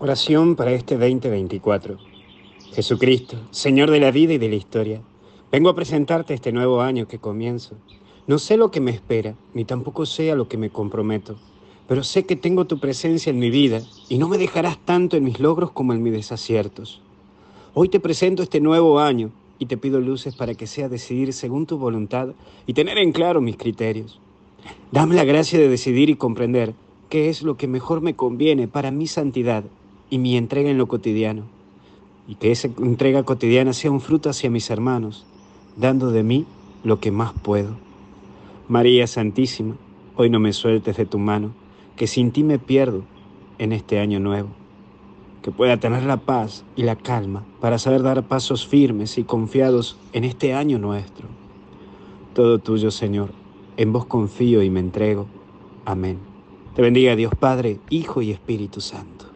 Oración para este 2024. Jesucristo, Señor de la vida y de la historia, vengo a presentarte este nuevo año que comienzo. No sé lo que me espera, ni tampoco sé a lo que me comprometo, pero sé que tengo tu presencia en mi vida y no me dejarás tanto en mis logros como en mis desaciertos. Hoy te presento este nuevo año y te pido luces para que sea decidir según tu voluntad y tener en claro mis criterios. Dame la gracia de decidir y comprender qué es lo que mejor me conviene para mi santidad y mi entrega en lo cotidiano. Y que esa entrega cotidiana sea un fruto hacia mis hermanos, dando de mí lo que más puedo. María Santísima, hoy no me sueltes de tu mano, que sin ti me pierdo en este año nuevo. Que pueda tener la paz y la calma para saber dar pasos firmes y confiados en este año nuestro. Todo tuyo, Señor, en vos confío y me entrego. Amén. Te bendiga Dios Padre, Hijo y Espíritu Santo.